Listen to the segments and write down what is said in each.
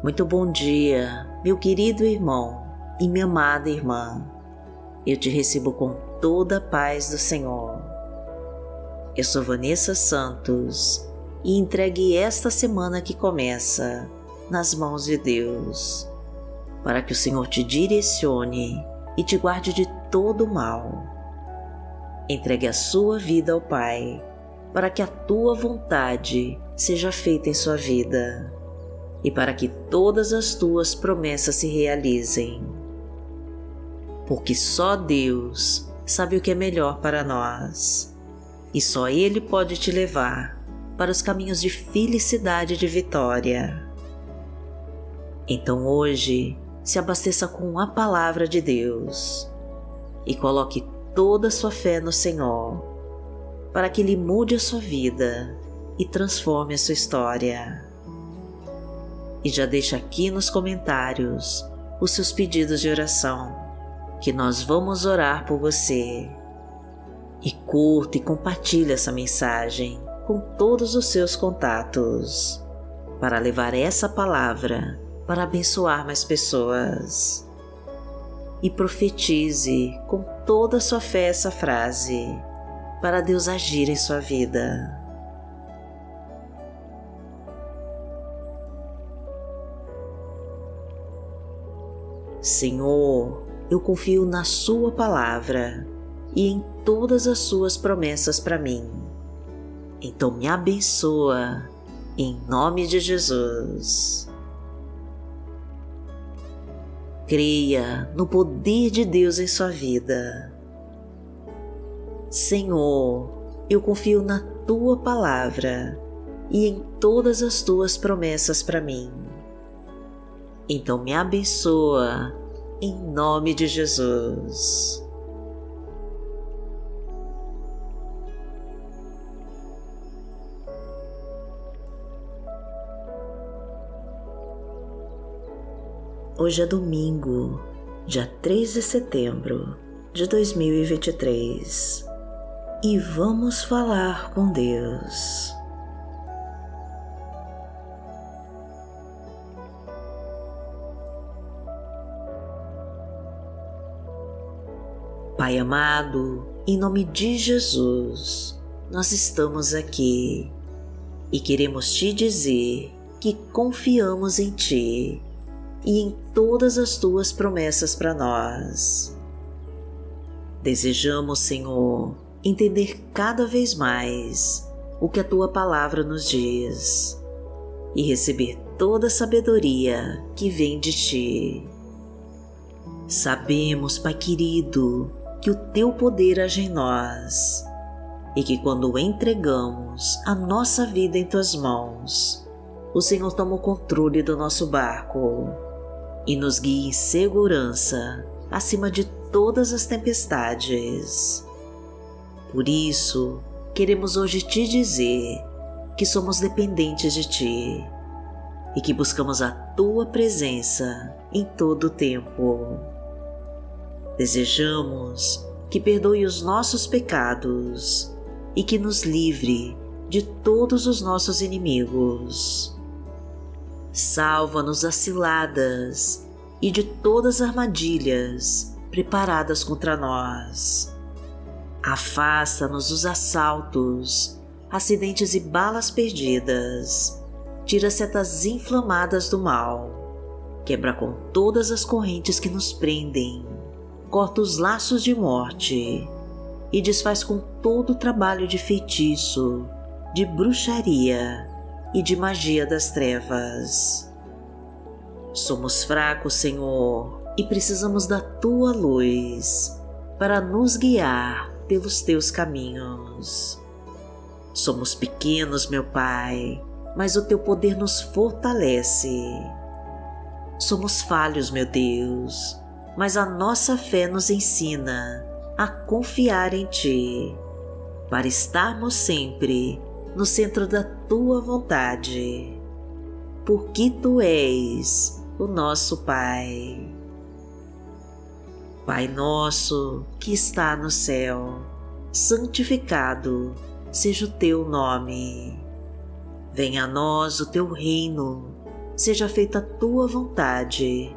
Muito bom dia, meu querido irmão e minha amada irmã. Eu te recebo com toda a paz do Senhor. Eu sou Vanessa Santos e entregue esta semana que começa nas mãos de Deus, para que o Senhor te direcione e te guarde de todo mal. Entregue a sua vida ao Pai, para que a tua vontade seja feita em sua vida e para que todas as tuas promessas se realizem. Porque só Deus sabe o que é melhor para nós e só Ele pode te levar para os caminhos de felicidade e de vitória. Então hoje, se abasteça com a palavra de Deus e coloque toda a sua fé no Senhor, para que Ele mude a sua vida e transforme a sua história e já deixa aqui nos comentários os seus pedidos de oração, que nós vamos orar por você. E curta e compartilhe essa mensagem com todos os seus contatos, para levar essa palavra para abençoar mais pessoas. E profetize com toda a sua fé essa frase, para Deus agir em sua vida. Senhor, eu confio na Sua palavra e em todas as Suas promessas para mim. Então me abençoa, em nome de Jesus. Creia no poder de Deus em sua vida. Senhor, eu confio na Tua palavra e em todas as Tuas promessas para mim então me abençoa, em nome de Jesus. Hoje é domingo, dia 3 de setembro de 2023 e vamos falar com Deus. Pai amado, em nome de Jesus, nós estamos aqui e queremos te dizer que confiamos em Ti e em todas as Tuas promessas para nós. Desejamos, Senhor, entender cada vez mais o que a Tua palavra nos diz e receber toda a sabedoria que vem de Ti. Sabemos, Pai querido, que o teu poder age em nós e que quando entregamos a nossa vida em tuas mãos, o Senhor toma o controle do nosso barco e nos guia em segurança acima de todas as tempestades. Por isso, queremos hoje te dizer que somos dependentes de ti e que buscamos a tua presença em todo o tempo. Desejamos que perdoe os nossos pecados e que nos livre de todos os nossos inimigos. Salva-nos das ciladas e de todas as armadilhas preparadas contra nós. Afasta-nos dos assaltos, acidentes e balas perdidas. Tira setas inflamadas do mal. Quebra com todas as correntes que nos prendem corta os laços de morte e desfaz com todo o trabalho de feitiço, de bruxaria e de magia das trevas. Somos fracos, Senhor, e precisamos da tua luz para nos guiar pelos teus caminhos. Somos pequenos, meu Pai, mas o teu poder nos fortalece. Somos falhos, meu Deus, mas a nossa fé nos ensina a confiar em Ti, para estarmos sempre no centro da Tua vontade, porque Tu és o nosso Pai. Pai nosso que está no céu, santificado seja o Teu nome. Venha a nós o Teu reino seja feita a tua vontade,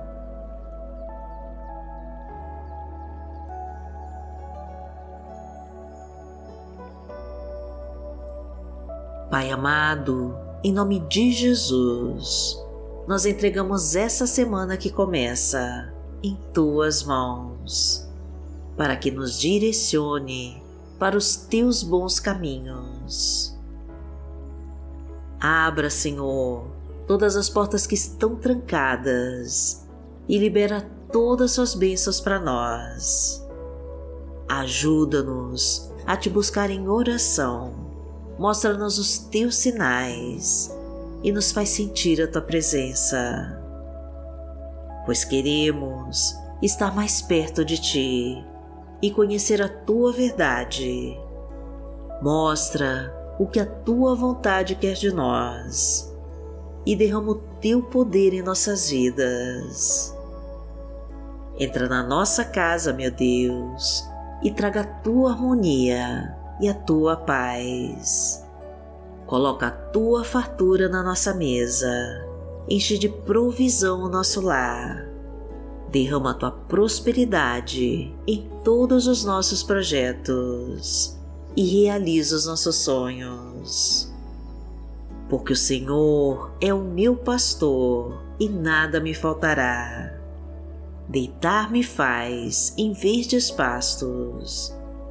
Pai amado, em nome de Jesus, nós entregamos essa semana que começa em tuas mãos, para que nos direcione para os teus bons caminhos. Abra, Senhor, todas as portas que estão trancadas e libera todas as suas bênçãos para nós. Ajuda-nos a te buscar em oração mostra-nos os teus sinais e nos faz sentir a tua presença, pois queremos estar mais perto de ti e conhecer a tua verdade. Mostra o que a tua vontade quer de nós e derrama o teu poder em nossas vidas. Entra na nossa casa, meu Deus, e traga a tua harmonia e a tua paz. Coloca a tua fartura na nossa mesa, enche de provisão o nosso lar. Derrama a tua prosperidade em todos os nossos projetos e realiza os nossos sonhos. Porque o Senhor é o meu pastor e nada me faltará. Deitar-me faz em verdes pastos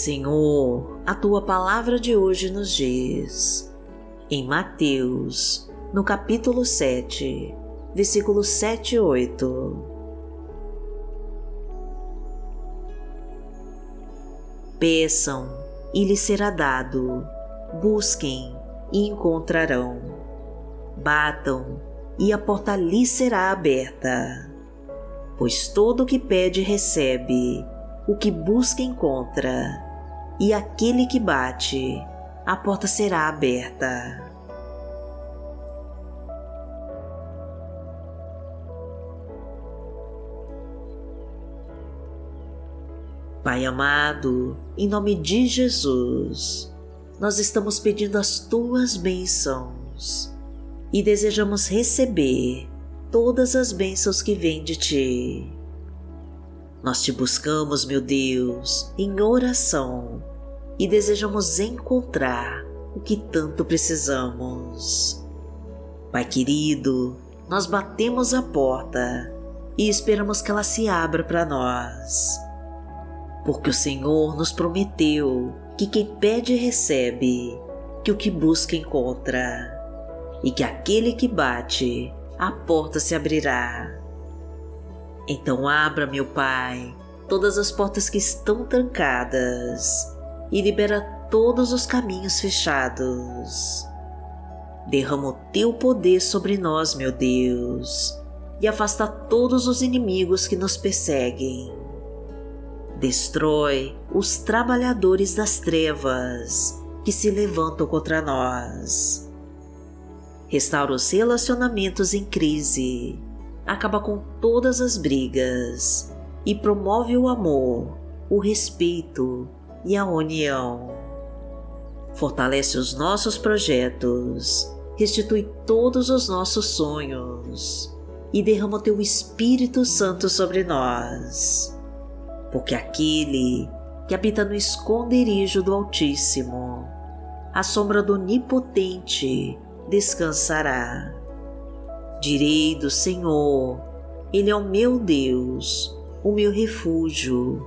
Senhor, a tua palavra de hoje nos diz, em Mateus, no capítulo 7, versículos 7 e 8. Peçam e lhes será dado, busquem e encontrarão, batam e a porta lhes será aberta. Pois todo o que pede recebe, o que busca encontra e aquele que bate, a porta será aberta. Pai amado, em nome de Jesus, nós estamos pedindo as tuas bênçãos e desejamos receber todas as bênçãos que vêm de ti. Nós te buscamos, meu Deus, em oração e desejamos encontrar o que tanto precisamos. Pai querido, nós batemos a porta e esperamos que ela se abra para nós. Porque o Senhor nos prometeu que quem pede recebe, que o que busca encontra, e que aquele que bate, a porta se abrirá. Então abra, meu Pai, todas as portas que estão trancadas e libera todos os caminhos fechados. Derrama o teu poder sobre nós, meu Deus, e afasta todos os inimigos que nos perseguem. Destrói os trabalhadores das trevas que se levantam contra nós. Restaura os relacionamentos em crise, acaba com todas as brigas e promove o amor, o respeito e a união. Fortalece os nossos projetos, restitui todos os nossos sonhos e derrama teu Espírito Santo sobre nós. Porque aquele que habita no esconderijo do Altíssimo, a sombra do Onipotente descansará. Direi do Senhor, Ele é o meu Deus, o meu refúgio,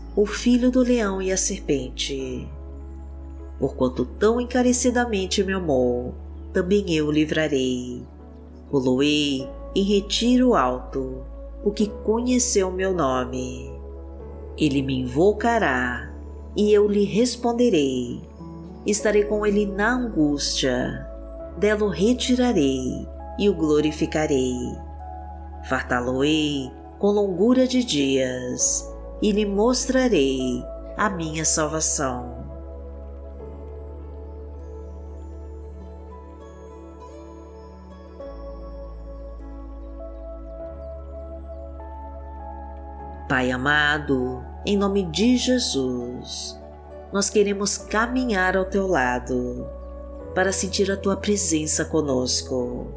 o filho do leão e a serpente. Porquanto tão encarecidamente me amou, também eu o livrarei. Poloei em retiro alto, o que conheceu meu nome. Ele me invocará e eu lhe responderei. Estarei com ele na angústia, dela o retirarei e o glorificarei. Fartá-lo-ei com longura de dias e lhe mostrarei a minha salvação. Pai amado, em nome de Jesus, nós queremos caminhar ao teu lado para sentir a tua presença conosco.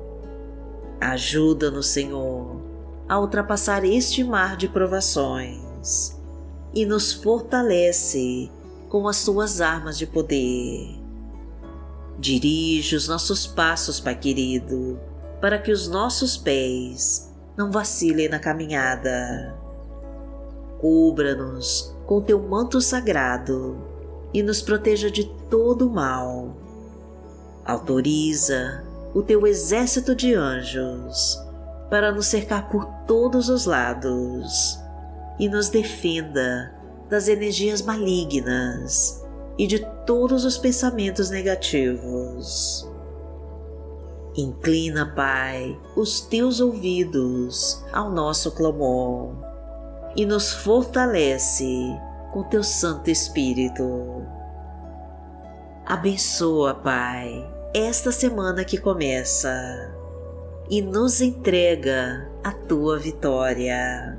Ajuda-nos, Senhor, a ultrapassar este mar de provações e nos fortalece com as tuas armas de poder. Dirige os nossos passos, Pai querido, para que os nossos pés não vacilem na caminhada Cubra-nos com teu manto sagrado e nos proteja de todo o mal. Autoriza o teu exército de anjos para nos cercar por todos os lados e nos defenda das energias malignas e de todos os pensamentos negativos. Inclina, Pai, os teus ouvidos ao nosso clamor e nos fortalece com teu Santo Espírito. Abençoa, Pai, esta semana que começa e nos entrega a tua vitória.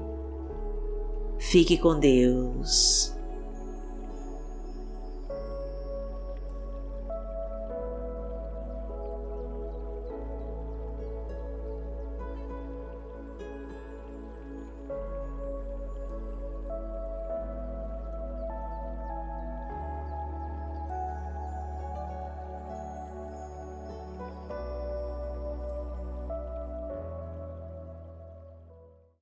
Fique com Deus.